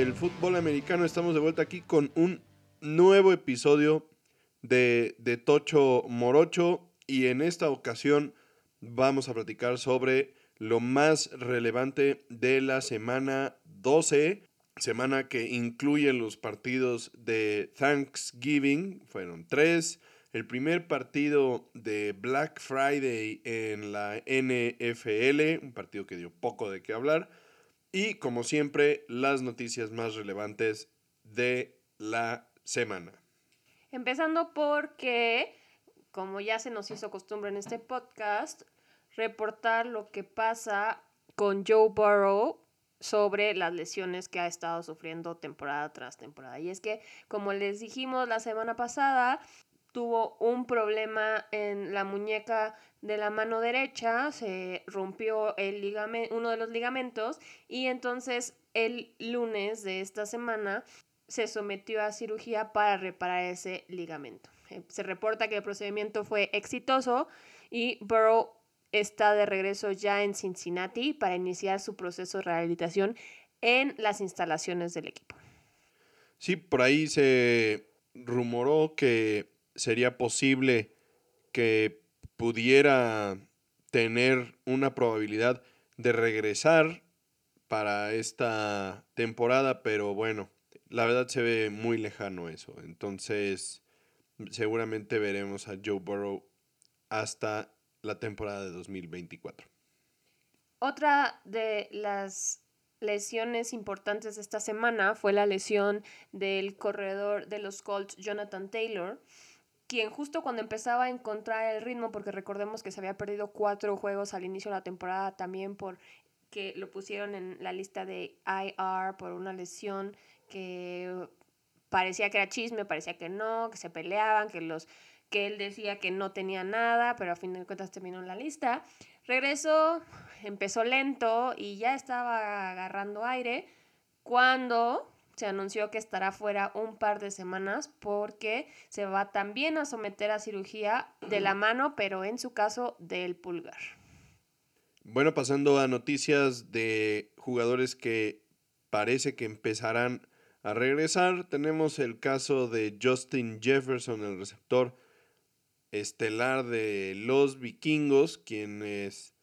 Del fútbol americano. Estamos de vuelta aquí con un nuevo episodio de, de Tocho Morocho y en esta ocasión vamos a platicar sobre lo más relevante de la semana 12, semana que incluye los partidos de Thanksgiving, fueron tres, el primer partido de Black Friday en la NFL, un partido que dio poco de qué hablar, y como siempre, las noticias más relevantes de la semana. Empezando porque, como ya se nos hizo costumbre en este podcast, reportar lo que pasa con Joe Burrow sobre las lesiones que ha estado sufriendo temporada tras temporada. Y es que, como les dijimos la semana pasada, tuvo un problema en la muñeca de la mano derecha, se rompió el ligamento, uno de los ligamentos y entonces el lunes de esta semana se sometió a cirugía para reparar ese ligamento. Eh, se reporta que el procedimiento fue exitoso y Burrow está de regreso ya en Cincinnati para iniciar su proceso de rehabilitación en las instalaciones del equipo. Sí, por ahí se rumoró que sería posible que pudiera tener una probabilidad de regresar para esta temporada, pero bueno, la verdad se ve muy lejano eso. Entonces, seguramente veremos a Joe Burrow hasta la temporada de 2024. Otra de las lesiones importantes de esta semana fue la lesión del corredor de los Colts, Jonathan Taylor, quien justo cuando empezaba a encontrar el ritmo, porque recordemos que se había perdido cuatro juegos al inicio de la temporada también por que lo pusieron en la lista de IR por una lesión que parecía que era chisme, parecía que no, que se peleaban, que los que él decía que no tenía nada, pero a fin de cuentas terminó en la lista. Regresó, empezó lento y ya estaba agarrando aire cuando se anunció que estará fuera un par de semanas porque se va también a someter a cirugía de la mano, pero en su caso del pulgar. Bueno, pasando a noticias de jugadores que parece que empezarán a regresar, tenemos el caso de Justin Jefferson, el receptor estelar de los vikingos, quienes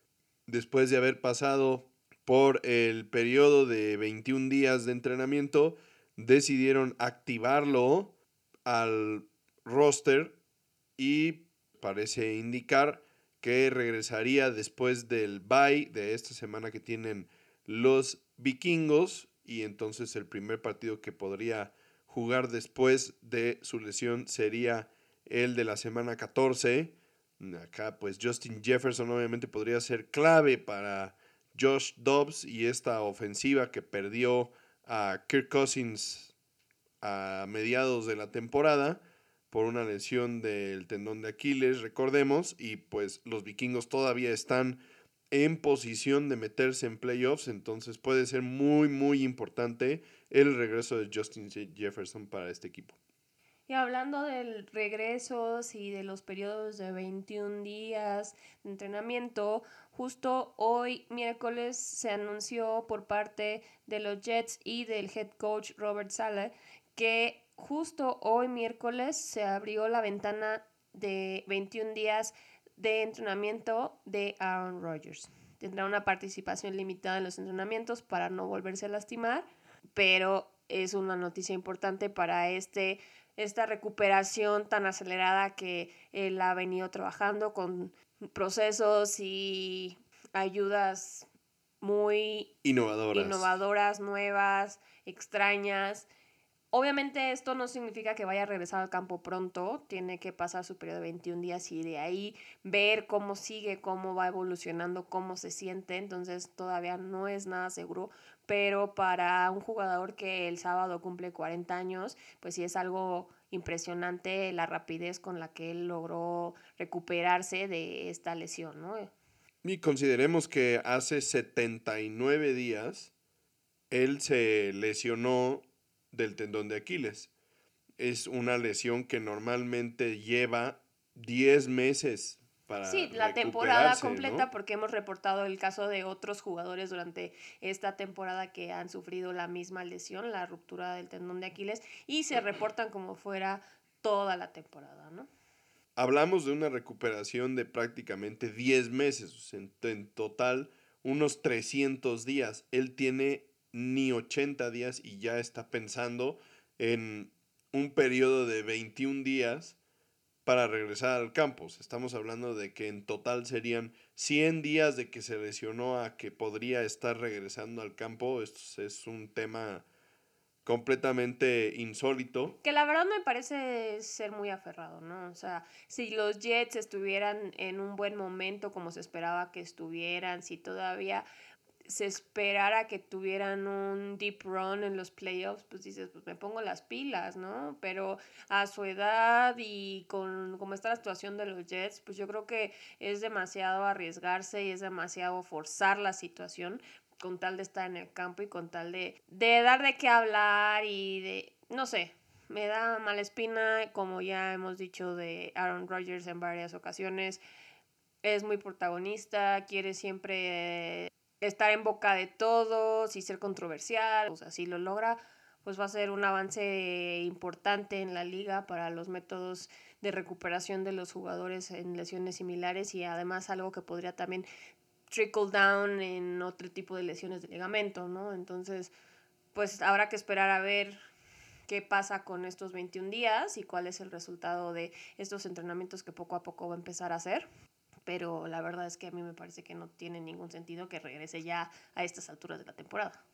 después de haber pasado por el periodo de 21 días de entrenamiento, decidieron activarlo al roster y parece indicar que regresaría después del bye de esta semana que tienen los vikingos y entonces el primer partido que podría jugar después de su lesión sería el de la semana 14. Acá pues Justin Jefferson obviamente podría ser clave para Josh Dobbs y esta ofensiva que perdió a Kirk Cousins a mediados de la temporada por una lesión del tendón de Aquiles, recordemos, y pues los vikingos todavía están en posición de meterse en playoffs, entonces puede ser muy, muy importante el regreso de Justin Jefferson para este equipo. Y hablando del regreso y de los periodos de 21 días de entrenamiento, justo hoy miércoles se anunció por parte de los Jets y del head coach Robert Sala que justo hoy miércoles se abrió la ventana de 21 días de entrenamiento de Aaron Rodgers. Tendrá una participación limitada en los entrenamientos para no volverse a lastimar, pero es una noticia importante para este esta recuperación tan acelerada que él ha venido trabajando con procesos y ayudas muy innovadoras, innovadoras nuevas, extrañas. Obviamente esto no significa que vaya a regresar al campo pronto, tiene que pasar su periodo de 21 días y de ahí ver cómo sigue, cómo va evolucionando, cómo se siente, entonces todavía no es nada seguro, pero para un jugador que el sábado cumple 40 años, pues sí es algo impresionante la rapidez con la que él logró recuperarse de esta lesión, ¿no? Y consideremos que hace 79 días él se lesionó del tendón de Aquiles. Es una lesión que normalmente lleva 10 meses para Sí, la temporada completa, ¿no? porque hemos reportado el caso de otros jugadores durante esta temporada que han sufrido la misma lesión, la ruptura del tendón de Aquiles, y se reportan como fuera toda la temporada, ¿no? Hablamos de una recuperación de prácticamente 10 meses, en, en total unos 300 días. Él tiene ni 80 días y ya está pensando en un periodo de 21 días para regresar al campo. Estamos hablando de que en total serían 100 días de que se lesionó a que podría estar regresando al campo. Esto es un tema completamente insólito. Que la verdad me parece ser muy aferrado, ¿no? O sea, si los Jets estuvieran en un buen momento como se esperaba que estuvieran, si todavía se esperara que tuvieran un deep run en los playoffs, pues dices, pues me pongo las pilas, ¿no? Pero a su edad y con cómo está la situación de los Jets, pues yo creo que es demasiado arriesgarse y es demasiado forzar la situación con tal de estar en el campo y con tal de, de dar de qué hablar y de, no sé, me da mala espina, como ya hemos dicho de Aaron Rodgers en varias ocasiones, es muy protagonista, quiere siempre estar en boca de todos y ser controversial, o sea, si lo logra, pues va a ser un avance importante en la liga para los métodos de recuperación de los jugadores en lesiones similares y además algo que podría también trickle down en otro tipo de lesiones de ligamento, ¿no? Entonces, pues habrá que esperar a ver qué pasa con estos 21 días y cuál es el resultado de estos entrenamientos que poco a poco va a empezar a hacer. Pero la verdad es que a mí me parece que no tiene ningún sentido que regrese ya a estas alturas de la temporada.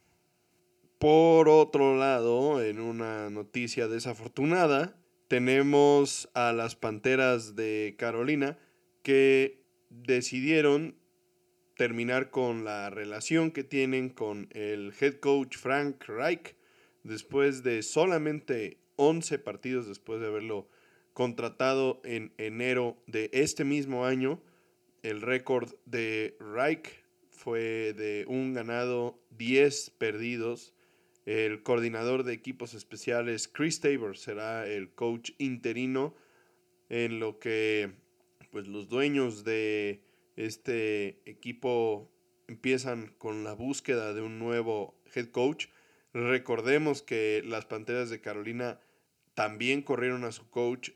Por otro lado, en una noticia desafortunada, tenemos a las Panteras de Carolina que decidieron terminar con la relación que tienen con el head coach Frank Reich después de solamente 11 partidos después de haberlo contratado en enero de este mismo año. El récord de Reich fue de un ganado, 10 perdidos. El coordinador de equipos especiales, Chris Tabor, será el coach interino en lo que pues los dueños de este equipo empiezan con la búsqueda de un nuevo head coach. Recordemos que las Panteras de Carolina también corrieron a su coach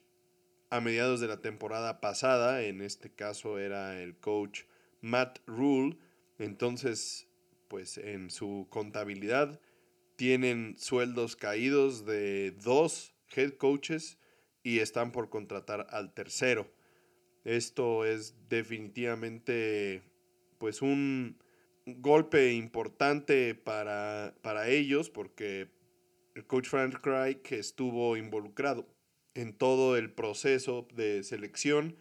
a mediados de la temporada pasada. En este caso era el coach Matt Rule. Entonces, pues en su contabilidad tienen sueldos caídos de dos head coaches y están por contratar al tercero. Esto es definitivamente pues un golpe importante para, para ellos porque el coach Frank Reich estuvo involucrado en todo el proceso de selección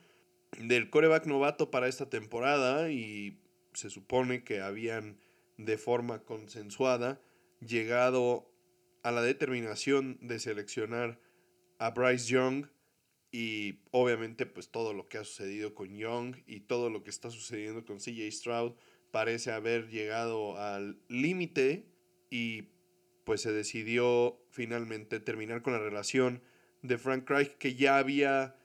del coreback novato para esta temporada y se supone que habían de forma consensuada llegado a la determinación de seleccionar a Bryce Young y obviamente pues todo lo que ha sucedido con Young y todo lo que está sucediendo con CJ Stroud parece haber llegado al límite y pues se decidió finalmente terminar con la relación de Frank Reich que ya había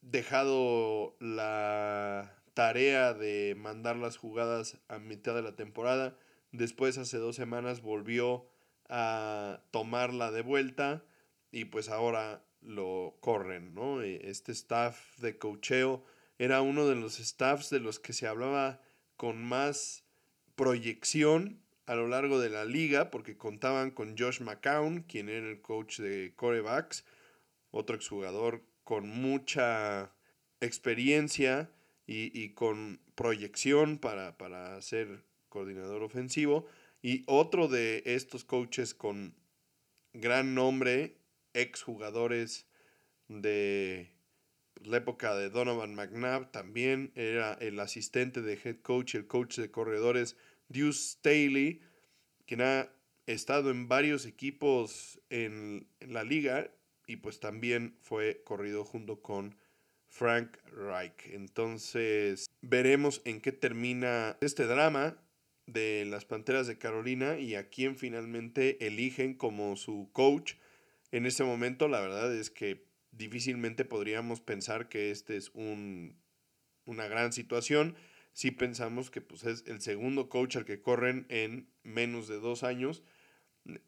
dejado la tarea de mandar las jugadas a mitad de la temporada. Después hace dos semanas volvió a tomarla de vuelta y pues ahora lo corren, ¿no? Este staff de cocheo era uno de los staffs de los que se hablaba con más proyección a lo largo de la liga, porque contaban con Josh McCown, quien era el coach de corebacks, otro exjugador con mucha experiencia y, y con proyección para, para ser coordinador ofensivo, y otro de estos coaches con gran nombre, exjugadores de la época de Donovan McNabb, también era el asistente de head coach, el coach de corredores, Deuce Staley, quien ha estado en varios equipos en, en, la liga y pues también fue corrido junto con Frank Reich. Entonces veremos en qué termina este drama de las Panteras de Carolina y a quién finalmente eligen como su coach. En este momento la verdad es que difícilmente podríamos pensar que este es un una gran situación si pensamos que pues, es el segundo coach al que corren en menos de dos años.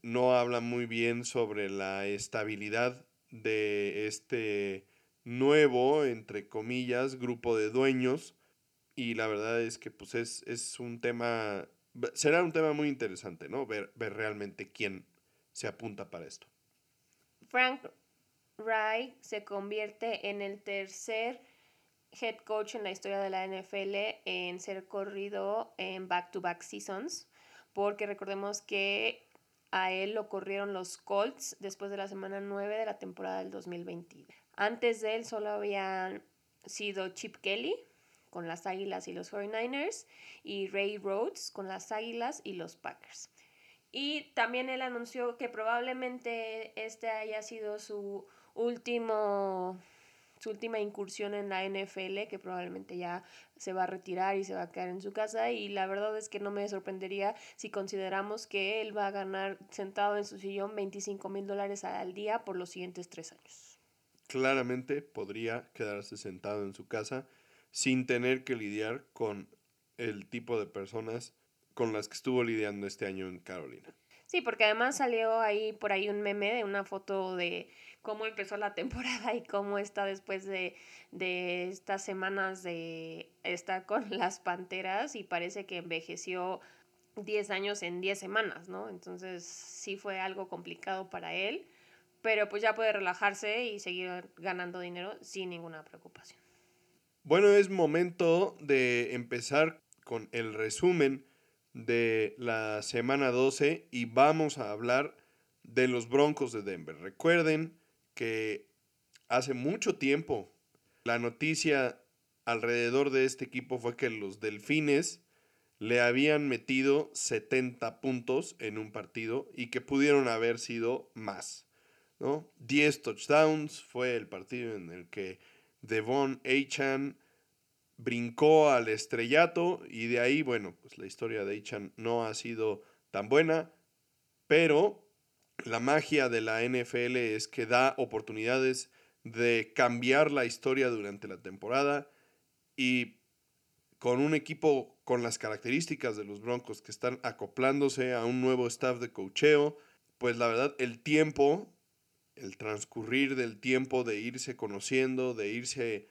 No habla muy bien sobre la estabilidad de este nuevo, entre comillas, grupo de dueños. Y la verdad es que pues es, es un tema, será un tema muy interesante, ¿no? Ver, ver realmente quién se apunta para esto. Frank Wright se convierte en el tercer head coach en la historia de la NFL en ser corrido en back-to-back seasons, porque recordemos que a él lo corrieron los Colts después de la semana 9 de la temporada del 2020. Antes de él solo habían sido Chip Kelly con las Águilas y los 49ers y Ray Rhodes con las Águilas y los Packers. Y también él anunció que probablemente este haya sido su último su última incursión en la NFL, que probablemente ya se va a retirar y se va a quedar en su casa. Y la verdad es que no me sorprendería si consideramos que él va a ganar sentado en su sillón 25 mil dólares al día por los siguientes tres años. Claramente podría quedarse sentado en su casa sin tener que lidiar con el tipo de personas con las que estuvo lidiando este año en Carolina. Sí, porque además salió ahí por ahí un meme de una foto de cómo empezó la temporada y cómo está después de, estas semanas de estar con las Panteras y parece que envejeció 10 años en 10 semanas, ¿no? Entonces sí fue algo complicado para él, pero pues ya puede relajarse y seguir ganando dinero sin ninguna preocupación. Bueno, es momento de empezar con el resumen de la semana 12 y vamos a hablar de los Broncos de Denver. Recuerden que hace mucho tiempo la noticia alrededor de este equipo fue que los Delfines le habían metido 70 puntos en un partido y que pudieron haber sido más. ¿no? 10 touchdowns fue el partido en el que Devon Achan brincó al estrellato y de ahí, bueno, pues la historia de Achan no ha sido tan buena, pero la magia de la NFL es que da oportunidades de cambiar la historia durante la temporada y con un equipo con las características de los Broncos que están acoplándose a un nuevo staff de cocheo, pues la verdad el tiempo, el transcurrir del tiempo de irse conociendo, de irse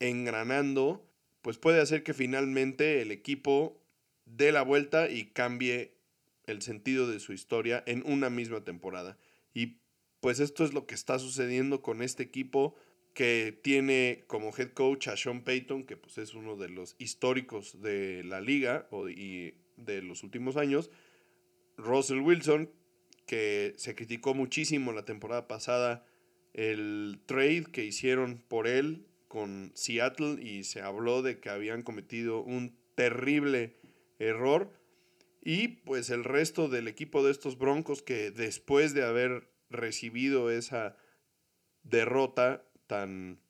engranando, pues puede hacer que finalmente el equipo dé la vuelta y cambie el sentido de su historia en una misma temporada. Y pues esto es lo que está sucediendo con este equipo que tiene como head coach a Sean Payton, que pues es uno de los históricos de la liga y de los últimos años. Russell Wilson, que se criticó muchísimo la temporada pasada el trade que hicieron por él con Seattle y se habló de que habían cometido un terrible error. Y pues el resto del equipo de estos Broncos que después de haber recibido esa derrota tan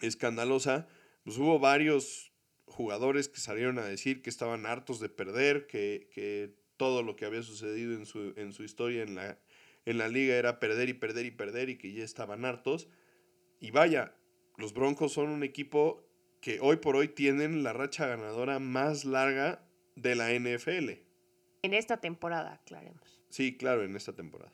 escandalosa, pues hubo varios jugadores que salieron a decir que estaban hartos de perder, que, todo lo que había sucedido en su, en su historia en la, en la liga era perder y perder y perder y que ya estaban hartos. Y vaya, los Broncos son un equipo que hoy por hoy tienen la racha ganadora más larga de la NFL. En esta temporada, aclaremos. Sí, claro, en esta temporada.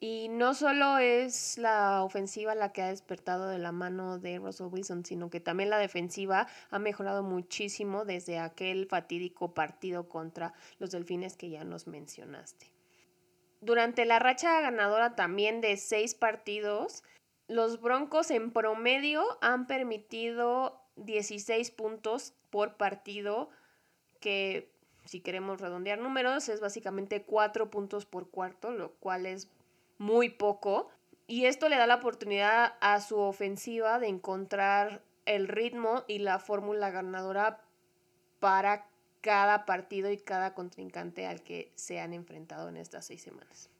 Y no solo es la ofensiva la que ha despertado de la mano de Russell Wilson, sino que también la defensiva ha mejorado muchísimo desde aquel fatídico partido contra los Delfines que ya nos mencionaste. Durante la racha ganadora también de seis partidos, los Broncos en promedio han permitido 16 puntos por partido, que si queremos redondear números, es básicamente cuatro puntos por cuarto, lo cual es muy poco. Y esto le da la oportunidad a su ofensiva de encontrar el ritmo y la fórmula ganadora para cada partido y cada contrincante al que se han enfrentado en estas seis semanas.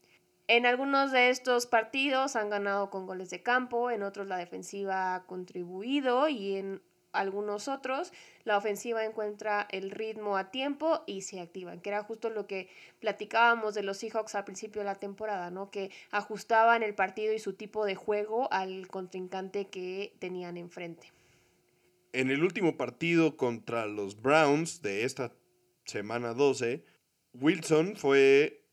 En algunos de estos partidos han ganado con goles de campo, en otros la defensiva ha contribuido y en algunos otros, la ofensiva encuentra el ritmo a tiempo y se activan, que era justo lo que platicábamos de los Seahawks al principio de la temporada, ¿no? Que ajustaban el partido y su tipo de juego al contrincante que tenían enfrente. En el último partido contra los Browns de esta semana 12, Wilson fue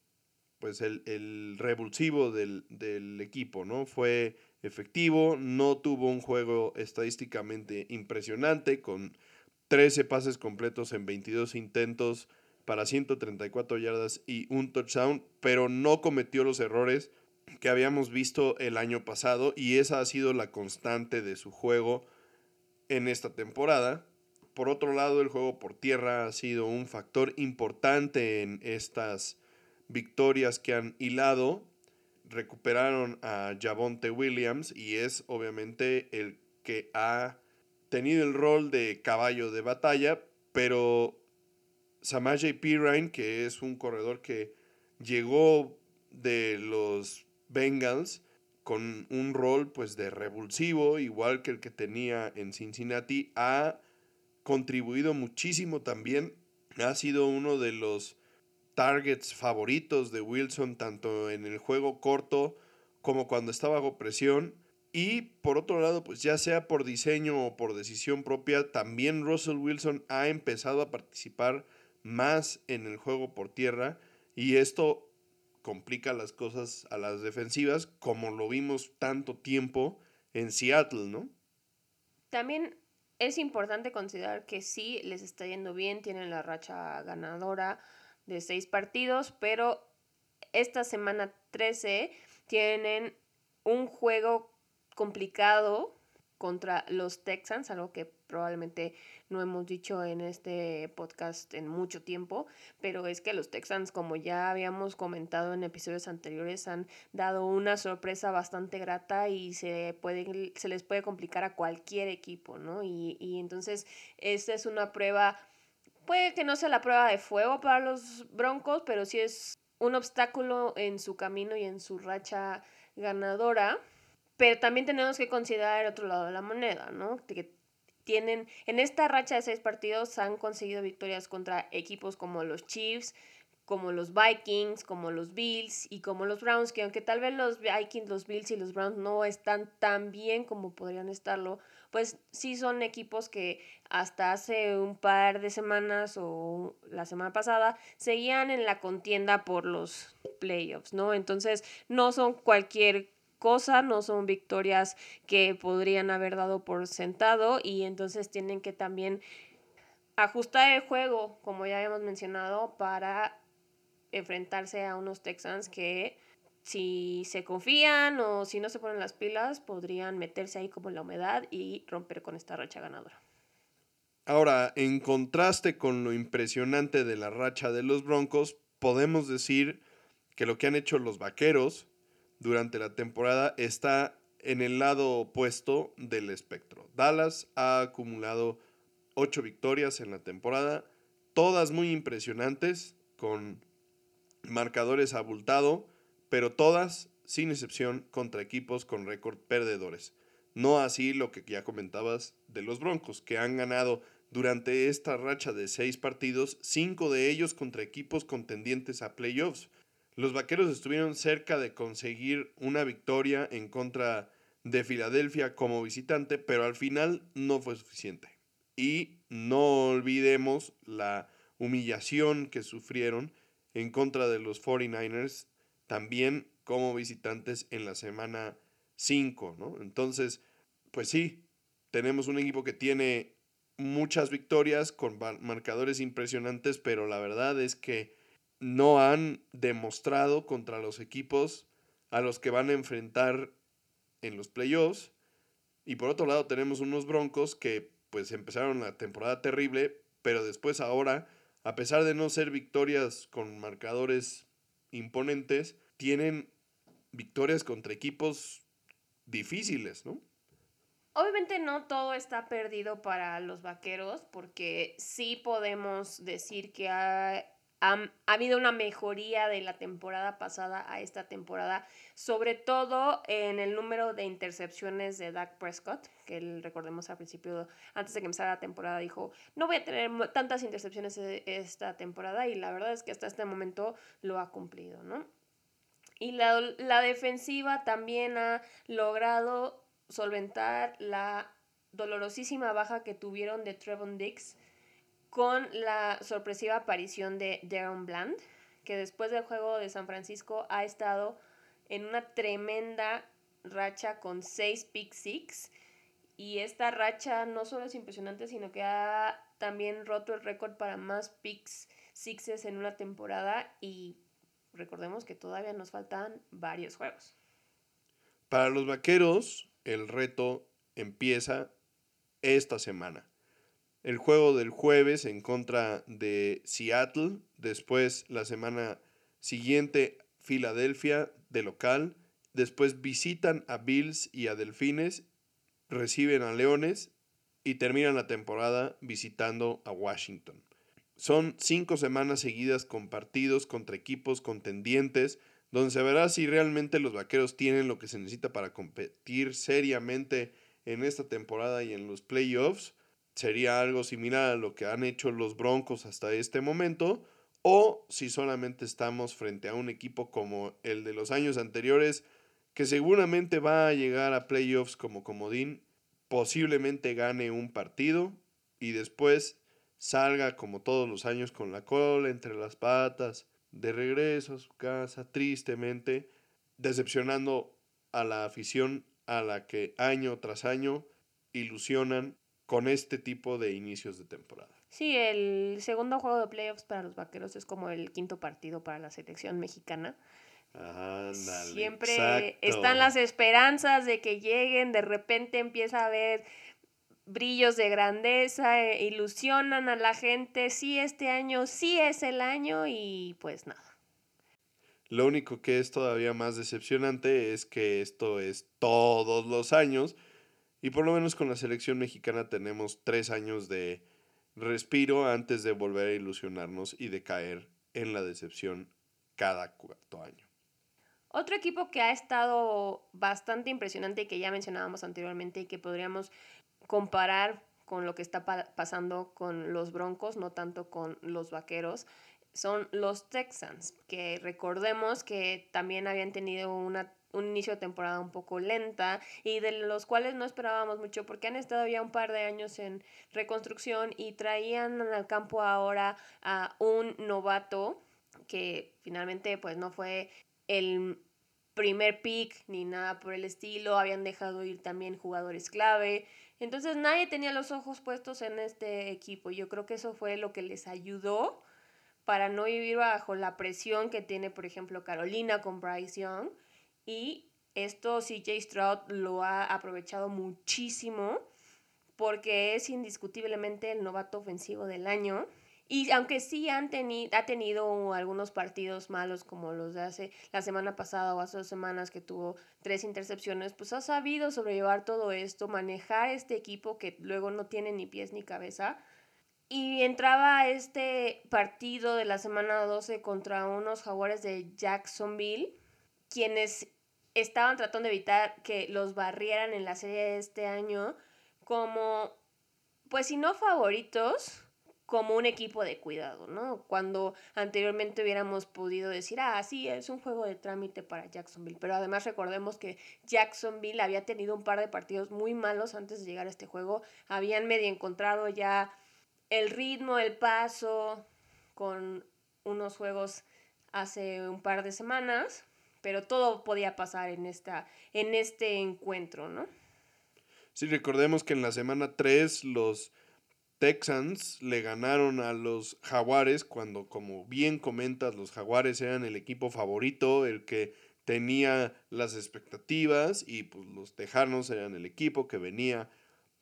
pues el, el revulsivo del, del, equipo, ¿no? Fue efectivo, no tuvo un juego estadísticamente impresionante con 13 pases completos en 22 intentos para 134 yardas y un touchdown, pero no cometió los errores que habíamos visto el año pasado y esa ha sido la constante de su juego en esta temporada. Por otro lado, el juego por tierra ha sido un factor importante en estas victorias que han hilado. Recuperaron a Javonte Williams y es obviamente el que ha tenido el rol de caballo de batalla, pero Samaje Pirine, que es un corredor que llegó de los Bengals con un rol pues de revulsivo, igual que el que tenía en Cincinnati, ha contribuido muchísimo también. Ha sido uno de los targets favoritos de Wilson, tanto en el juego corto como cuando está bajo presión. Y por otro lado, pues ya sea por diseño o por decisión propia, también Russell Wilson ha empezado a participar más en el juego por tierra y esto complica las cosas a las defensivas como lo vimos tanto tiempo en Seattle, ¿no? También es importante considerar que sí les está yendo bien, tienen la racha ganadora de seis partidos, pero esta semana 13 tienen un juego complicado contra los Texans, algo que probablemente no hemos dicho en este podcast en mucho tiempo, pero es que los Texans, como ya habíamos comentado en episodios anteriores, han dado una sorpresa bastante grata y se, puede, se les puede complicar a cualquier equipo, ¿no? Y, y entonces esta es una prueba, puede que no sea la prueba de fuego para los Broncos, pero sí es un obstáculo en su camino y en su racha ganadora. Pero también tenemos que considerar el otro lado de la moneda, ¿no? Que tienen, en esta racha de seis partidos han conseguido victorias contra equipos como los Chiefs, como los Vikings, como los Bills y como los Browns, que aunque tal vez los Vikings, los Bills y los Browns no están tan bien como podrían estarlo, pues sí son equipos que hasta hace un par de semanas o la semana pasada seguían en la contienda por los playoffs, ¿no? Entonces no son cualquier cosa, no son victorias que podrían haber dado por sentado y entonces tienen que también ajustar el juego, como ya hemos mencionado, para enfrentarse a unos Texans que si se confían o si no se ponen las pilas, podrían meterse ahí como en la humedad y romper con esta racha ganadora. Ahora, en contraste con lo impresionante de la racha de los Broncos, podemos decir que lo que han hecho los Vaqueros durante la temporada está en el lado opuesto del espectro. Dallas ha acumulado ocho victorias en la temporada, todas muy impresionantes, con marcadores abultado, pero todas, sin excepción, contra equipos con récord perdedores. No así lo que ya comentabas de los Broncos, que han ganado durante esta racha de seis partidos, cinco de ellos contra equipos contendientes a playoffs. Los Vaqueros estuvieron cerca de conseguir una victoria en contra de Filadelfia como visitante, pero al final no fue suficiente. Y no olvidemos la humillación que sufrieron en contra de los 49ers también como visitantes en la semana 5, ¿no? Entonces, pues sí, tenemos un equipo que tiene muchas victorias con marcadores impresionantes, pero la verdad es que no han demostrado contra los equipos a los que van a enfrentar en los playoffs. Y por otro lado tenemos unos Broncos que pues empezaron la temporada terrible, pero después ahora, a pesar de no ser victorias con marcadores imponentes, tienen victorias contra equipos difíciles, ¿no? Obviamente no todo está perdido para los vaqueros, porque sí podemos decir que hay ha, habido una mejoría de la temporada pasada a esta temporada, sobre todo en el número de intercepciones de Dak Prescott, que recordemos al principio, antes de que empezara la temporada, dijo, no voy a tener tantas intercepciones e, esta temporada y la verdad es que hasta este momento lo ha cumplido, ¿no? Y la, la defensiva también ha logrado solventar la dolorosísima baja que tuvieron de Trevon Dix con la sorpresiva aparición de Darren Bland, que después del juego de San Francisco ha estado en una tremenda racha con seis pick six. Y esta racha no solo es impresionante, sino que ha también roto el récord para más picks sixes en una temporada. Y recordemos que todavía nos faltan varios juegos. Para los vaqueros, el reto empieza esta semana. El juego del jueves en contra de Seattle, después la semana siguiente Filadelfia de local, después visitan a Bills y a Delfines, reciben a Leones y terminan la temporada visitando a Washington. Son cinco semanas seguidas con partidos contra equipos contendientes, donde se verá si realmente los vaqueros tienen lo que se necesita para competir seriamente en esta temporada y en los playoffs. Sería algo similar a lo que han hecho los Broncos hasta este momento, o si solamente estamos frente a un equipo como el de los años anteriores, que seguramente va a llegar a playoffs como comodín, posiblemente gane un partido y después salga como todos los años con la cola entre las patas, de regreso a su casa, tristemente, decepcionando a la afición a la que año tras año ilusionan con este tipo de inicios de temporada. Sí, el segundo juego de playoffs para los Vaqueros es como el quinto partido para la selección mexicana. Siempre están las esperanzas de que lleguen, de repente empieza a haber brillos de grandeza, eh, ilusionan a la gente, sí, este año sí es el año y pues nada. Lo único que es todavía más decepcionante es que esto es todos los años y por lo menos con la selección mexicana tenemos tres años de respiro antes de volver a ilusionarnos y de caer en la decepción cada cuarto año. Otro equipo que ha estado bastante impresionante y que ya mencionábamos anteriormente y que podríamos comparar con lo que está pasando con los Broncos, no tanto con los Vaqueros, son los Texans, que recordemos que también habían tenido una, un inicio de temporada un poco lenta y de los cuales no esperábamos mucho porque han estado ya un par de años en reconstrucción y traían al campo ahora a un novato que finalmente pues no fue el primer pick ni nada por el estilo, habían dejado ir también jugadores clave, entonces nadie tenía los ojos puestos en este equipo. Yo creo que eso fue lo que les ayudó para no vivir bajo la presión que tiene, por ejemplo, Carolina con Bryce Young. Y esto CJ Stroud lo ha aprovechado muchísimo porque es indiscutiblemente el novato ofensivo del año. Y aunque sí han ha tenido algunos partidos malos como los de hace la semana pasada o hace dos semanas que tuvo tres intercepciones, pues ha sabido sobrellevar todo esto, manejar este equipo que luego no tiene ni pies ni cabeza. Y entraba este partido de la semana 12 contra unos jaguares de Jacksonville, quienes estaban tratando de evitar que los barrieran en la serie de este año como, pues si no favoritos, como un equipo de cuidado, ¿no? Cuando anteriormente hubiéramos podido decir, ah, sí, es un juego de trámite para Jacksonville, pero además recordemos que Jacksonville había tenido un par de partidos muy malos antes de llegar a este juego, habían medio encontrado ya el ritmo, el paso con unos juegos hace un par de semanas, pero todo podía pasar en, esta, en este encuentro, ¿no? Sí, recordemos que en la semana 3 los Texans le ganaron a los Jaguares cuando, como bien comentas, los Jaguares eran el equipo favorito, el que tenía las expectativas y pues los Tejanos eran el equipo que venía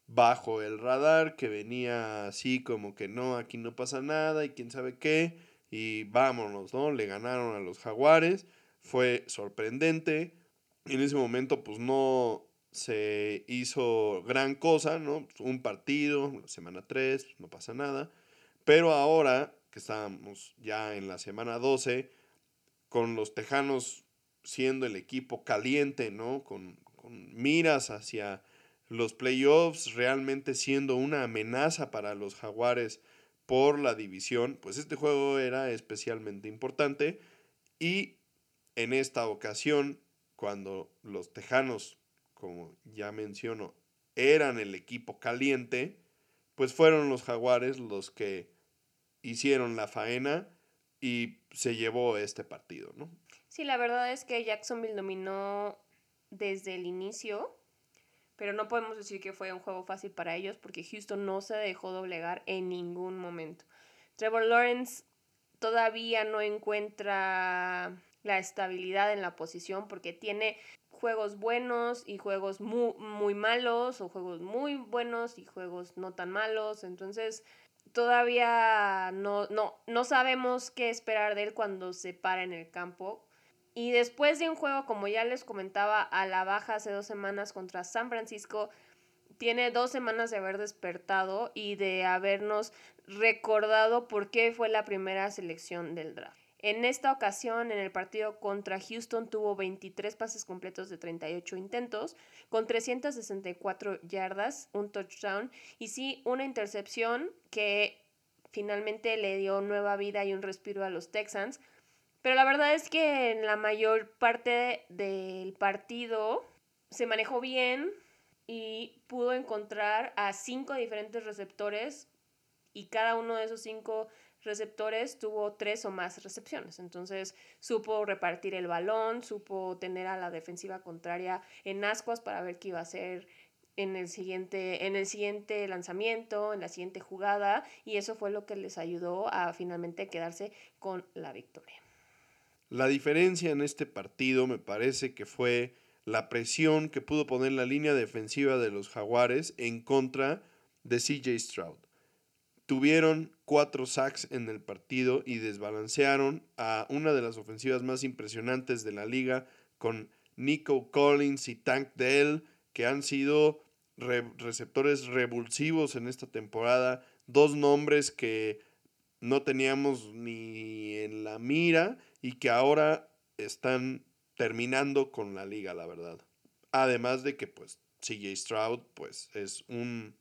bajo el radar, que venía así como que no, aquí no pasa nada y quién sabe qué, y vámonos, ¿no? Le ganaron a los Jaguares, fue sorprendente, en ese momento pues no, se hizo gran cosa, ¿no? Un partido, semana 3, no pasa nada. Pero ahora que estamos ya en la semana 12, con los Tejanos siendo el equipo caliente, ¿no? Con, con miras hacia los playoffs, realmente siendo una amenaza para los Jaguares por la división, pues este juego era especialmente importante. Y en esta ocasión, cuando los Tejanos como ya menciono, eran el equipo caliente, pues fueron los jaguares los que hicieron la faena y se llevó este partido, ¿no? Sí, la verdad es que Jacksonville dominó desde el inicio, pero no podemos decir que fue un juego fácil para ellos porque Houston no se dejó doblegar en ningún momento. Trevor Lawrence todavía no encuentra la estabilidad en la posición porque tiene juegos buenos y juegos muy, muy malos o juegos muy buenos y juegos no tan malos. Entonces, todavía no, no, no sabemos qué esperar de él cuando se para en el campo. Y después de un juego, como ya les comentaba, a la baja hace dos semanas contra San Francisco, tiene dos semanas de haber despertado y de habernos recordado por qué fue la primera selección del draft. En esta ocasión, en el partido contra Houston, tuvo 23 pases completos de 38 intentos, con 364 yardas, un touchdown y sí, una intercepción que finalmente le dio nueva vida y un respiro a los Texans. Pero la verdad es que en la mayor parte del partido se manejó bien y pudo encontrar a cinco diferentes receptores y cada uno de esos cinco receptores tuvo tres o más recepciones. Entonces supo repartir el balón, supo tener a la defensiva contraria en ascuas para ver qué iba a hacer en el siguiente, en el siguiente lanzamiento, en la siguiente jugada, y eso fue lo que les ayudó a finalmente quedarse con la victoria. La diferencia en este partido me parece que fue la presión que pudo poner la línea defensiva de los Jaguares en contra de CJ Stroud tuvieron cuatro sacks en el partido y desbalancearon a una de las ofensivas más impresionantes de la liga con Nico Collins y Tank Dell, que han sido receptores revulsivos en esta temporada, dos nombres que no teníamos ni en la mira y que ahora están terminando con la liga, la verdad. Además de que pues CJ Stroud pues es un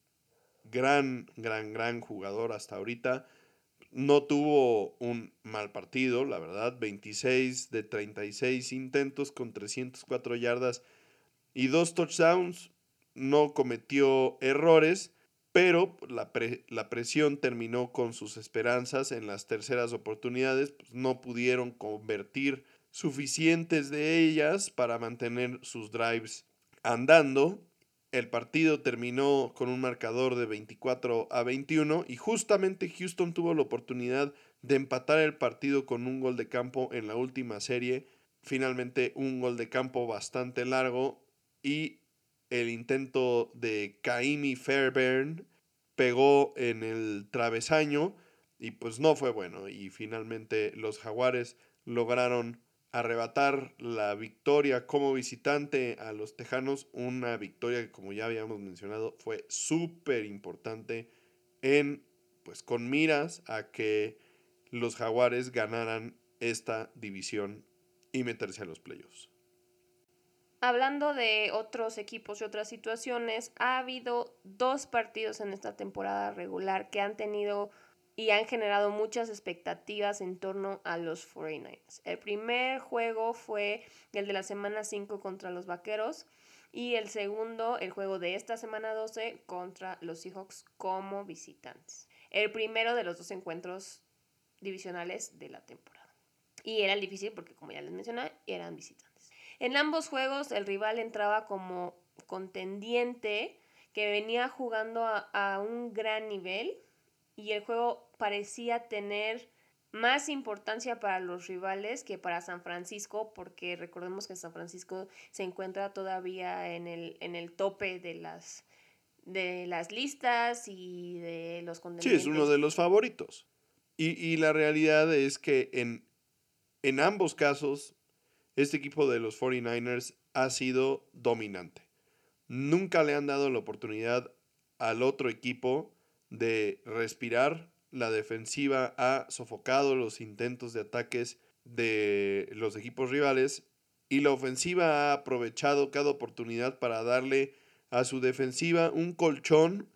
gran, gran, gran jugador hasta ahorita. No tuvo un mal partido, la verdad. 26 de 36 intentos con 304 yardas y dos touchdowns. No cometió errores, pero la, la presión terminó con sus esperanzas en las terceras oportunidades. Pues no pudieron convertir suficientes de ellas para mantener sus drives andando el partido terminó con un marcador de 24 a 21 y justamente Houston tuvo la oportunidad de empatar el partido con un gol de campo en la última serie. Finalmente un gol de campo bastante largo y el intento de Kaimi Fairbairn pegó en el travesaño y pues no fue bueno y finalmente los jaguares lograron arrebatar la victoria como visitante a los Tejanos, una victoria que como ya habíamos mencionado fue súper importante en pues con miras a que los Jaguares ganaran esta división y meterse a los playoffs. Hablando de otros equipos y otras situaciones, ha habido dos partidos en esta temporada regular que han tenido y han generado muchas expectativas en torno a los 49ers. El primer juego fue el de la semana 5 contra los Vaqueros y el segundo, el juego de esta semana 12 contra los Seahawks como visitantes. El primero de los dos encuentros divisionales de la temporada. Y era difícil porque, como ya les mencioné, eran visitantes. En ambos juegos el rival entraba como contendiente que venía jugando a, a un gran nivel y el juego parecía tener más importancia para los rivales que para San Francisco, porque recordemos que San Francisco se encuentra todavía en el, en el tope de las, de las listas y de los contendientes. Sí, es uno de los favoritos. Y, y la realidad es que en, en ambos casos, este equipo de los 49ers ha sido dominante. Nunca le han dado la oportunidad al otro equipo de respirar la defensiva ha sofocado los intentos de ataques de los equipos rivales y la ofensiva ha aprovechado cada oportunidad para darle a su defensiva un colchón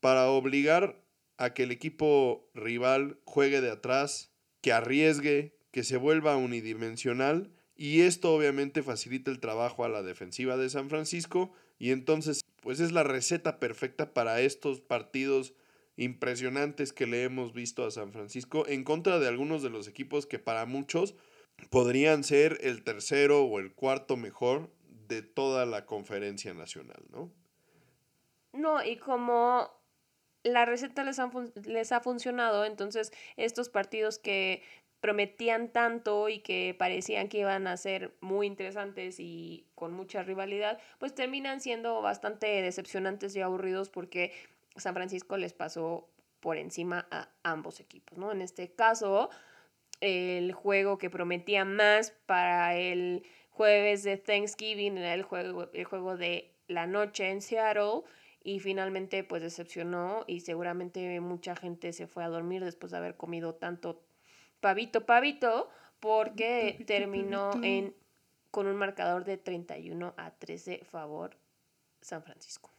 para obligar a que el equipo rival juegue de atrás, que arriesgue, que se vuelva unidimensional y esto obviamente facilita el trabajo a la defensiva de San Francisco y entonces pues es la receta perfecta para estos partidos impresionantes que le hemos visto a San Francisco en contra de algunos de los equipos que para muchos podrían ser el tercero o el cuarto mejor de toda la conferencia nacional, ¿no? No, y como la receta les, les ha funcionado, entonces estos partidos que prometían tanto y que parecían que iban a ser muy interesantes y con mucha rivalidad, pues terminan siendo bastante decepcionantes y aburridos porque San Francisco les pasó por encima a ambos equipos, ¿no? En este caso, el juego que prometía más para el jueves de Thanksgiving era el juego, el juego de la noche en Seattle y finalmente pues decepcionó y seguramente mucha gente se fue a dormir después de haber comido tanto pavito pavito porque terminó en con un marcador de 31 a 13 favor San Francisco.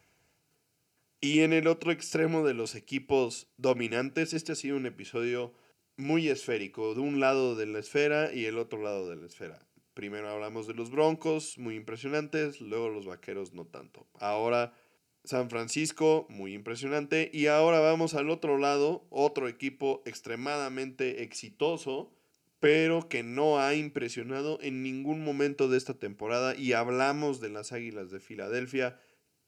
Y en el otro extremo de los equipos dominantes, este ha sido un episodio muy esférico, de un lado de la esfera y el otro lado de la esfera. Primero hablamos de los Broncos, muy impresionantes, luego los Vaqueros no tanto. Ahora San Francisco, muy impresionante. Y ahora vamos al otro lado, otro equipo extremadamente exitoso, pero que no ha impresionado en ningún momento de esta temporada. Y hablamos de las Águilas de Filadelfia.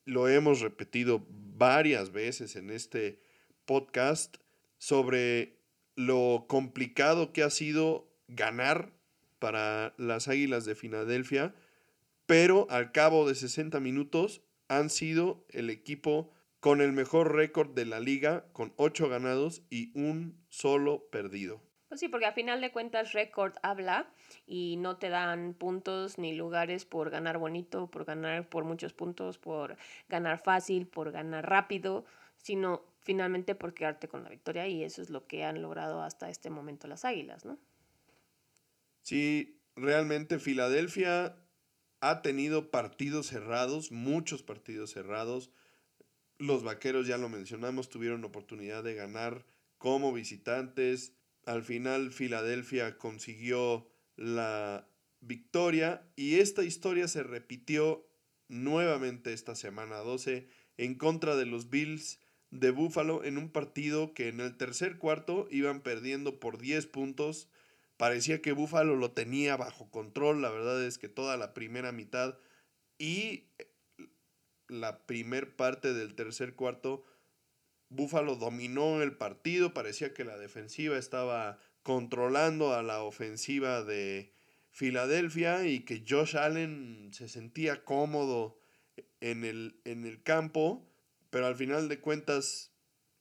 Lo hemos repetido varias veces en este podcast sobre lo complicado que ha sido ganar para las Águilas de Filadelfia, pero al cabo de 60 minutos han sido el equipo con el mejor récord de la liga, con 8 ganados y un solo perdido. Pues sí, porque a final de cuentas récord habla y no te dan puntos ni lugares por ganar bonito, por ganar por muchos puntos, por ganar fácil, por ganar rápido, sino finalmente por quedarte con la victoria y eso es lo que han logrado hasta este momento las Águilas, ¿no? Sí, realmente Filadelfia ha tenido partidos cerrados, muchos partidos cerrados. Los Vaqueros, ya lo mencionamos, tuvieron oportunidad de ganar como visitantes. Al final Filadelfia consiguió la victoria y esta historia se repitió nuevamente esta semana 12 en contra de los Bills de Buffalo en un partido que en el tercer cuarto iban perdiendo por 10 puntos. Parecía que Buffalo lo tenía bajo control. La verdad es que toda la primera mitad y la primer parte del tercer cuarto, Buffalo dominó el partido. Parecía que la defensiva estaba controlando a la ofensiva de Filadelfia y que Josh Allen se sentía cómodo en el, en el campo pero al final de cuentas,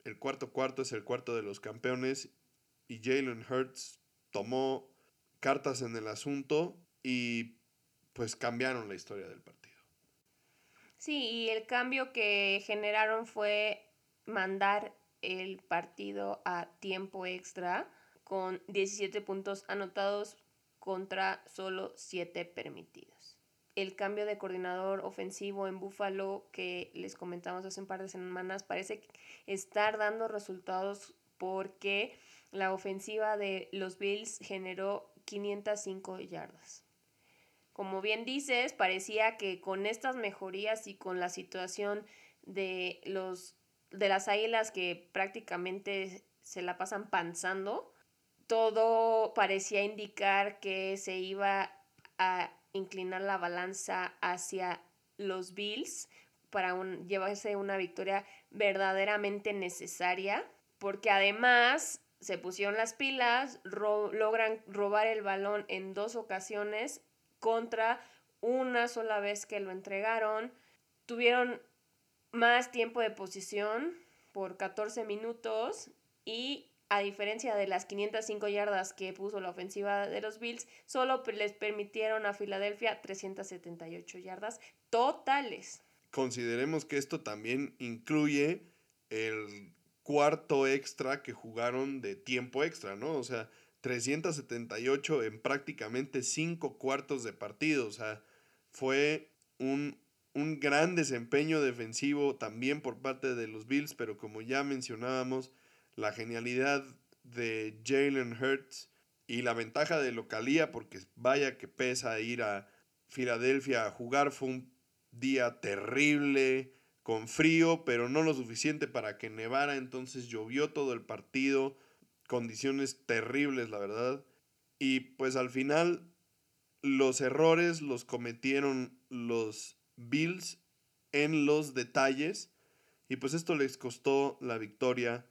el cuarto cuarto es el cuarto de los campeones y Jalen Hurts tomó cartas en el asunto y pues cambiaron la historia del partido. Sí, y el cambio que generaron fue mandar el partido a tiempo extra con 17 puntos anotados contra solo 7 permitidos el cambio de coordinador ofensivo en Buffalo que les comentamos hace un par de semanas parece estar dando resultados porque la ofensiva de los Bills generó 505 yardas. Como bien dices, parecía que con estas mejorías y con la situación de los de las águilas que prácticamente se la pasan panzando, todo parecía indicar que se iba a inclinar la balanza hacia los Bills para llevarse una victoria verdaderamente necesaria, porque además se pusieron las pilas, logran robar el balón en dos ocasiones contra una sola vez que lo entregaron, tuvieron más tiempo de posición por 14 minutos y a diferencia de las 505 yardas que puso la ofensiva de los Bills, solo les permitieron a Filadelfia 378 yardas totales. Consideremos que esto también incluye el cuarto extra que jugaron de tiempo extra, ¿no? O sea, 378 en prácticamente cinco cuartos de partido. O sea, fue un, un gran desempeño defensivo también por parte de los Bills, pero como ya mencionábamos, la genialidad de Jalen Hurts y la ventaja de localía, porque vaya que pesa ir a Filadelfia a jugar, fue un día terrible, con frío, pero no lo suficiente para que nevara, entonces llovió todo el partido, condiciones terribles, la verdad. Y pues al final los errores los cometieron los Bills en los detalles y pues esto les costó la victoria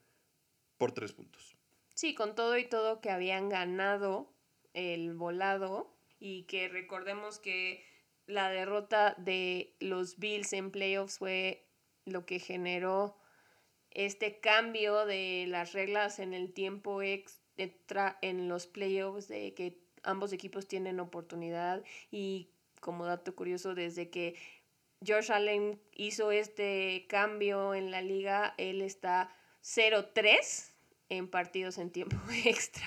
por tres puntos. Sí, con todo y todo que habían ganado el volado y que recordemos que la derrota de los Bills en playoffs fue lo que generó este cambio de las reglas en el tiempo extra en los playoffs de que ambos equipos tienen oportunidad y como dato curioso desde que George Allen hizo este cambio en la liga, él está 0-3 en partidos en tiempo extra.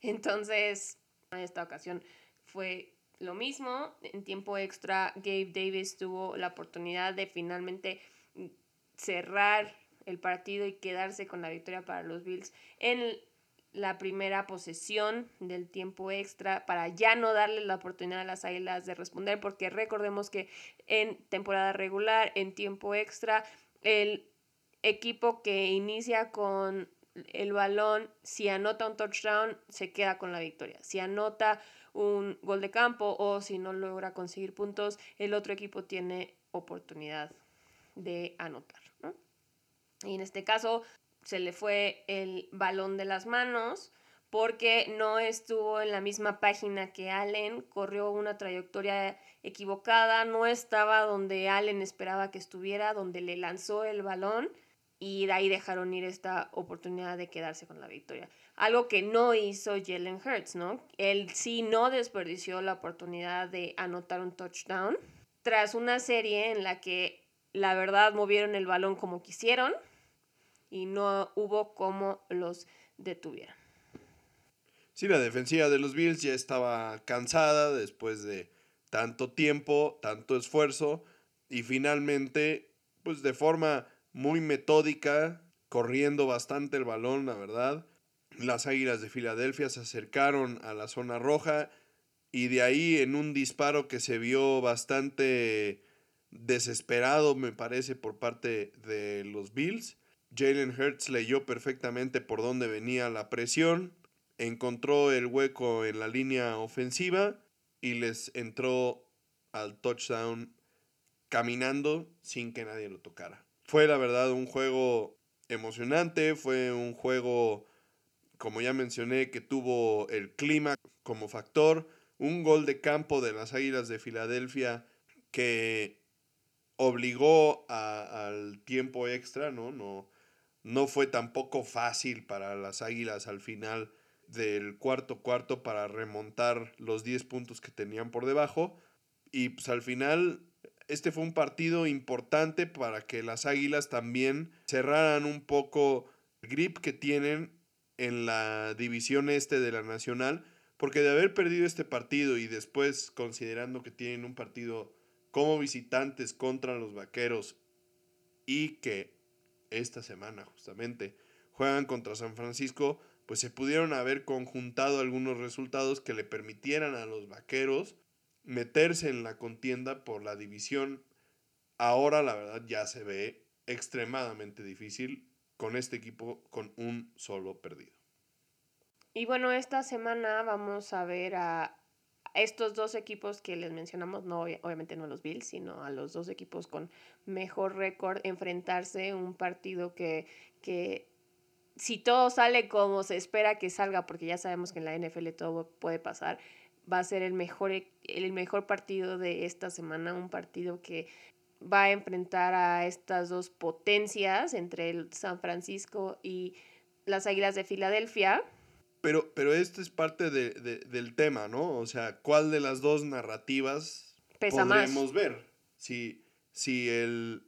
Entonces, en esta ocasión fue lo mismo. En tiempo extra, Gabe Davis tuvo la oportunidad de finalmente cerrar el partido y quedarse con la victoria para los Bills en la primera posesión del tiempo extra para ya no darle la oportunidad a las Águilas de responder, porque recordemos que en temporada regular, en tiempo extra, el equipo que inicia con el balón, si anota un touchdown, se queda con la victoria. Si anota un gol de campo o si no logra conseguir puntos, el otro equipo tiene oportunidad de anotar. Y en este caso, se le fue el balón de las manos porque no estuvo en la misma página que Allen, corrió una trayectoria equivocada, no estaba donde Allen esperaba que estuviera, donde le lanzó el balón y de ahí dejaron ir esta oportunidad de quedarse con la victoria. Algo que no hizo Jalen Hurts, ¿no? Él sí no desperdició la oportunidad de anotar un touchdown tras una serie en la que la verdad movieron el balón como quisieron, y no hubo cómo los detuvieran. Sí, la defensiva de los Bills ya estaba cansada después de tanto tiempo, tanto esfuerzo y finalmente, pues de forma muy metódica, corriendo bastante el balón, la verdad. Las Águilas de Filadelfia se acercaron a la zona roja y de ahí en un disparo que se vio bastante desesperado, me parece, por parte de los Bills, Jalen Hurts leyó perfectamente por dónde venía la presión, encontró el hueco en la línea ofensiva y les entró al touchdown caminando sin que nadie lo tocara. Fue la verdad un juego emocionante, fue un juego, como ya mencioné, que tuvo el clima como factor, un gol de campo de las Águilas de Filadelfia que obligó al tiempo extra, ¿no? No, no fue tampoco fácil para las Águilas al final del cuarto cuarto para remontar los 10 puntos que tenían por debajo. Y pues al final este fue un partido importante para que las Águilas también cerraran un poco el grip que tienen en la división este de la Nacional. Porque de haber perdido este partido y después considerando que tienen un partido como visitantes contra los Vaqueros y que esta semana justamente juegan contra San Francisco, pues se pudieron haber conjuntado algunos resultados que le permitieran a los vaqueros meterse en la contienda por la división. Ahora la verdad ya se ve extremadamente difícil con este equipo con un solo perdido. Y bueno, esta semana vamos a ver a estos dos equipos que les mencionamos, no obviamente no los Bills, sino a los dos equipos con mejor récord, enfrentarse un partido que, que si todo sale como se espera que salga, porque ya sabemos que en la NFL todo puede pasar, va a ser el mejor, el mejor partido de esta semana, un partido que va a enfrentar a estas dos potencias entre el San Francisco y las Águilas de Filadelfia pero, pero esto es parte del tema, ¿no? O sea, ¿cuál de las dos narrativas podremos ver? Si, si el,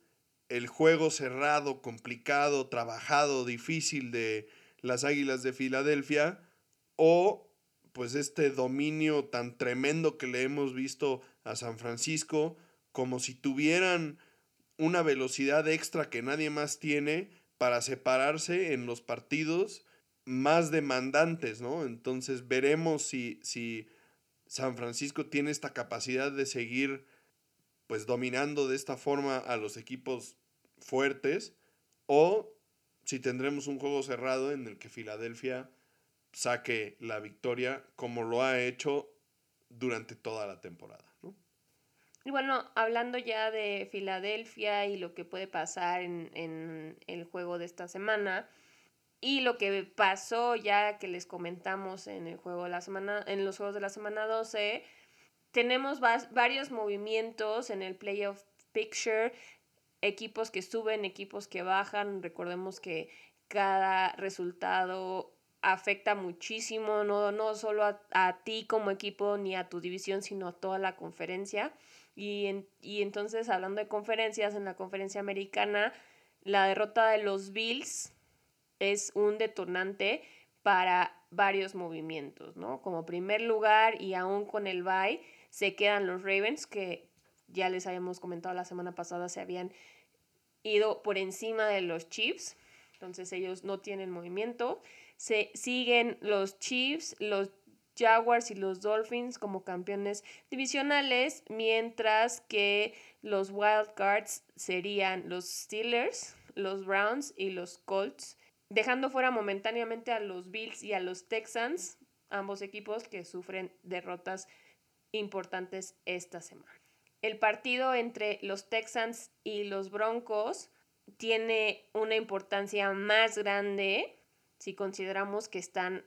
el juego cerrado, complicado, trabajado, difícil de las Águilas de Filadelfia o pues este dominio tan tremendo que le hemos visto a San Francisco, como si tuvieran una velocidad extra que nadie más tiene para separarse en los partidos más demandantes, ¿no? Entonces veremos si, si San Francisco tiene esta capacidad de seguir pues dominando de esta forma a los equipos fuertes o si tendremos un juego cerrado en el que Filadelfia saque la victoria como lo ha hecho durante toda la temporada. Y bueno, hablando ya de Filadelfia y lo que puede pasar en, en, el juego de esta semana y lo que pasó ya que les comentamos en el juego de la semana, en los juegos de la semana 12, tenemos varios movimientos en el playoff picture, equipos que suben, equipos que bajan. Recordemos que cada resultado afecta muchísimo, no, no solo a, a, ti como equipo ni a tu división, sino a toda la conferencia. Y, y entonces, hablando de conferencias, en la conferencia americana, la derrota de los Bills es un detonante para varios movimientos, ¿no? Como primer lugar y aún con el bye se quedan los Ravens, que ya les habíamos comentado la semana pasada, se habían ido por encima de los Chiefs, entonces ellos no tienen movimiento. Se siguen los Chiefs, los Jaguars y los Dolphins como campeones divisionales, mientras que los Wildcards serían los Steelers, los Browns y los Colts, dejando fuera momentáneamente a los Bills y a los Texans, ambos equipos que sufren derrotas importantes esta semana. El partido entre los Texans y los Broncos tiene una importancia más grande si consideramos que están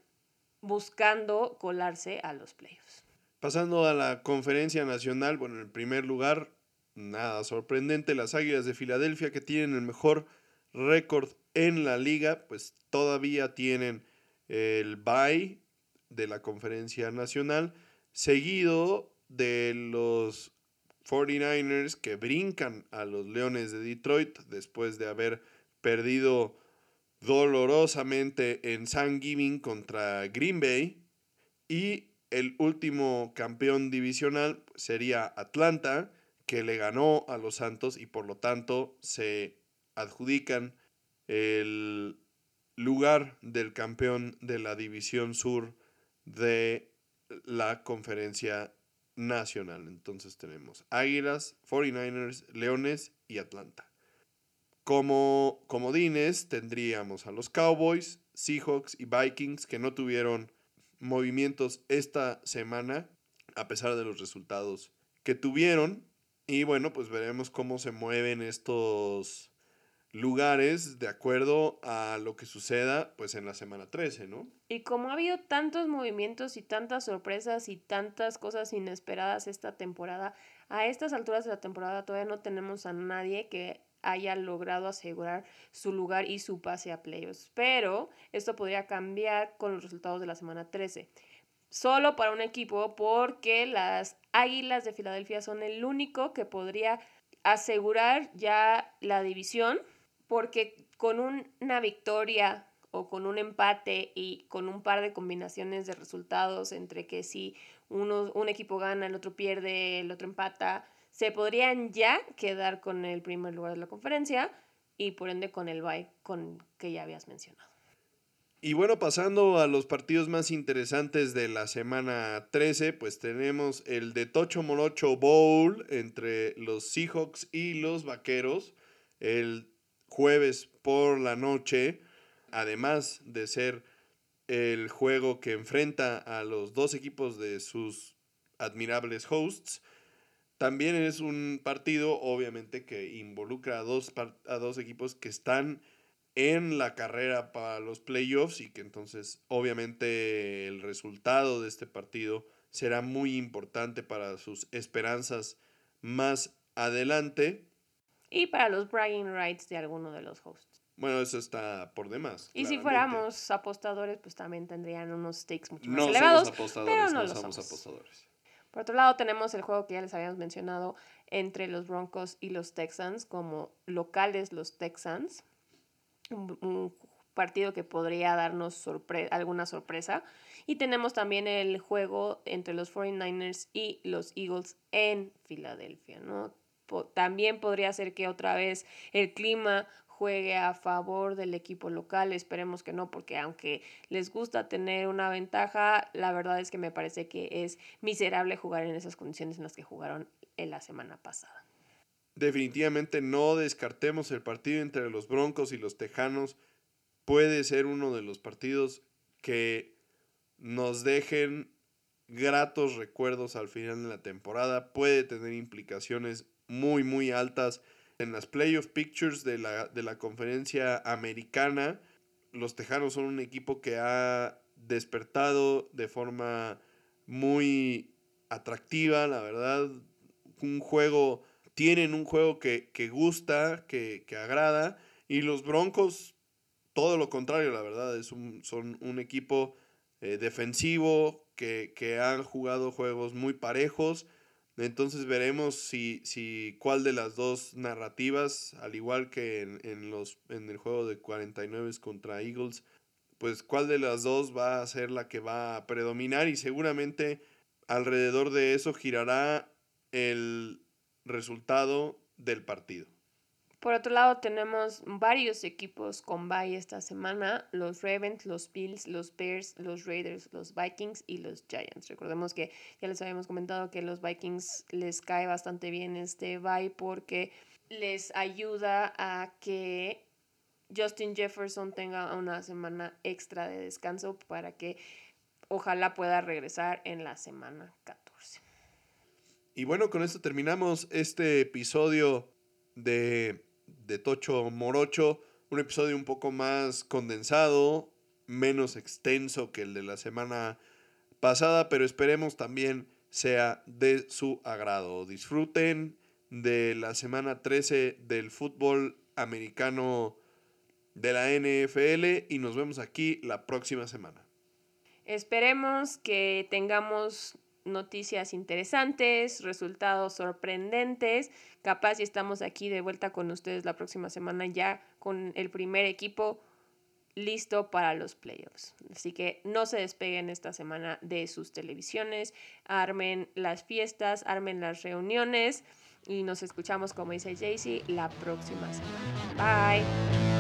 buscando colarse a los playoffs. Pasando a la conferencia nacional, bueno, en primer lugar, nada sorprendente, las Águilas de Filadelfia que tienen el mejor récord en la liga, pues todavía tienen el bye de la conferencia nacional, seguido de los 49ers que brincan a los Leones de Detroit después de haber perdido dolorosamente en Thanksgiving contra Green Bay. Y el último campeón divisional sería Atlanta, que le ganó a los Santos y por lo tanto se adjudican el lugar del campeón de la división sur de la conferencia nacional. Entonces tenemos Águilas, 49ers, Leones y Atlanta. Como comodines tendríamos a los Cowboys, Seahawks y Vikings que no tuvieron movimientos esta semana a pesar de los resultados que tuvieron. Y bueno, pues veremos cómo se mueven estos lugares de acuerdo a lo que suceda pues en la semana 13, ¿no? Y como ha habido tantos movimientos y tantas sorpresas y tantas cosas inesperadas esta temporada, a estas alturas de la temporada todavía no tenemos a nadie que haya logrado asegurar su lugar y su pase a playoffs. Pero esto podría cambiar con los resultados de la semana 13. Solo para un equipo porque las Águilas de Filadelfia son el único que podría asegurar ya la división porque con una victoria o con un empate y con un par de combinaciones de resultados entre que si uno, un equipo gana, el otro pierde, el otro empata, se podrían ya quedar con el primer lugar de la conferencia y por ende con el bye con que ya habías mencionado. Y bueno, pasando a los partidos más interesantes de la semana 13, pues tenemos el de Tocho Morocho Bowl entre los Seahawks y los Vaqueros el jueves por la noche, además de ser el juego que enfrenta a los dos equipos de sus admirables hosts, también es un partido, obviamente, que involucra a dos, a dos equipos que están en la carrera para los playoffs y que entonces, obviamente, el resultado de este partido será muy importante para sus esperanzas más adelante. Y para los bragging rights de alguno de los hosts. Bueno, eso está por demás. Y si fuéramos apostadores, pues también tendrían unos stakes mucho más elevados. Somos apostadores, pero no, somos apostadores. Por otro lado, tenemos el juego que ya les habíamos mencionado entre los Broncos y los Texans, como locales los Texans. Un, partido que podría darnos alguna sorpresa. Y tenemos también el juego entre los 49ers y los Eagles en Filadelfia, ¿no? También podría ser que otra vez el clima juegue a favor del equipo local. Esperemos que no, porque aunque les gusta tener una ventaja, la verdad es que me parece que es miserable jugar en esas condiciones en las que jugaron en la semana pasada. definitivamente no descartemos el partido entre los Broncos y los Tejanos. Puede ser uno de los partidos que nos dejen gratos recuerdos al final de la temporada. Puede tener implicaciones muy, muy altas en las playoff pictures de la, de la conferencia americana. Los Tejanos son un equipo que ha despertado de forma muy atractiva, la verdad. Un juego, tienen un juego que, gusta, que, agrada. Y los Broncos, todo lo contrario, la verdad. Es un, son un equipo eh, defensivo que, que han jugado juegos muy parejos. Entonces veremos si, si cuál de las dos narrativas, al igual que en, en, los, en el juego de 49 contra Eagles, pues cuál de las dos va a ser la que va a predominar y seguramente alrededor de eso girará el resultado del partido. Por otro lado, tenemos varios equipos con bye esta semana, los Ravens, los Bills, los Bears, los Raiders, los Vikings y los Giants. Recordemos que ya les habíamos comentado que los Vikings les cae bastante bien este bye porque les ayuda a que Justin Jefferson tenga una semana extra de descanso para que ojalá pueda regresar en la semana 14. Y bueno, con esto terminamos este episodio de, de Tocho Morocho, un episodio un poco más condensado, menos extenso que el de la semana pasada, pero esperemos también sea de su agrado. Disfruten de la semana 13 del fútbol americano de la NFL y nos vemos aquí la próxima semana. Esperemos que tengamos noticias interesantes, resultados sorprendentes. Capaz si estamos aquí de vuelta con ustedes la próxima semana ya con el primer equipo listo para los playoffs. Así que no se despeguen esta semana de sus televisiones, armen las fiestas, armen las reuniones y nos escuchamos, como dice Jaycee, la próxima semana. Bye.